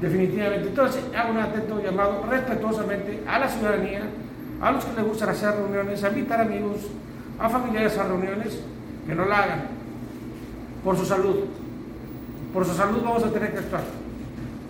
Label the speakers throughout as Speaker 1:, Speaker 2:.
Speaker 1: Definitivamente. Entonces, hago un atento llamado respetuosamente a la ciudadanía, a los que les gustan hacer reuniones, a invitar amigos, a familiares a reuniones, que no la hagan. Por su salud. Por su salud vamos a tener que actuar.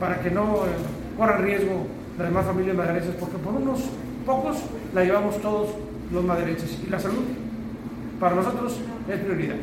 Speaker 1: Para que no eh, corran riesgo las demás familias madereches, porque por unos pocos la llevamos todos los madereches. Y la salud, para nosotros, es prioridad.